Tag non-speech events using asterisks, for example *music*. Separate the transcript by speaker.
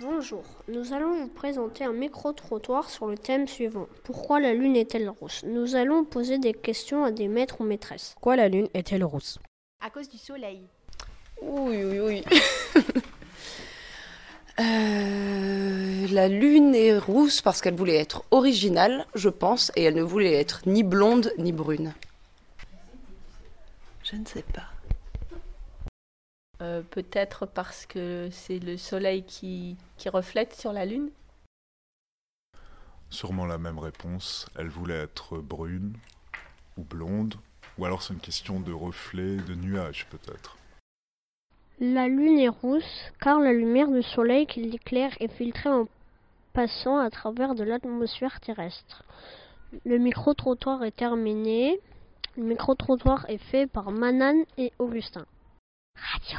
Speaker 1: Bonjour, nous allons vous présenter un micro-trottoir sur le thème suivant. Pourquoi la Lune est-elle rousse? Nous allons poser des questions à des maîtres ou maîtresses.
Speaker 2: Pourquoi la Lune est-elle rousse?
Speaker 3: À cause du soleil.
Speaker 4: Oui, oui, oui. *laughs* Euh, la lune est rousse parce qu'elle voulait être originale, je pense, et elle ne voulait être ni blonde ni brune. Je ne sais pas.
Speaker 5: Euh, Peut-être parce que c'est le soleil qui, qui reflète sur la lune.
Speaker 6: Sûrement la même réponse. Elle voulait être brune ou blonde. Ou alors c'est une question de reflet, de nuages peut-être.
Speaker 1: La Lune est rousse car la lumière du Soleil qui l'éclaire est filtrée en passant à travers de l'atmosphère terrestre. Le micro-trottoir est terminé. Le micro-trottoir est fait par Manan et Augustin. Radio.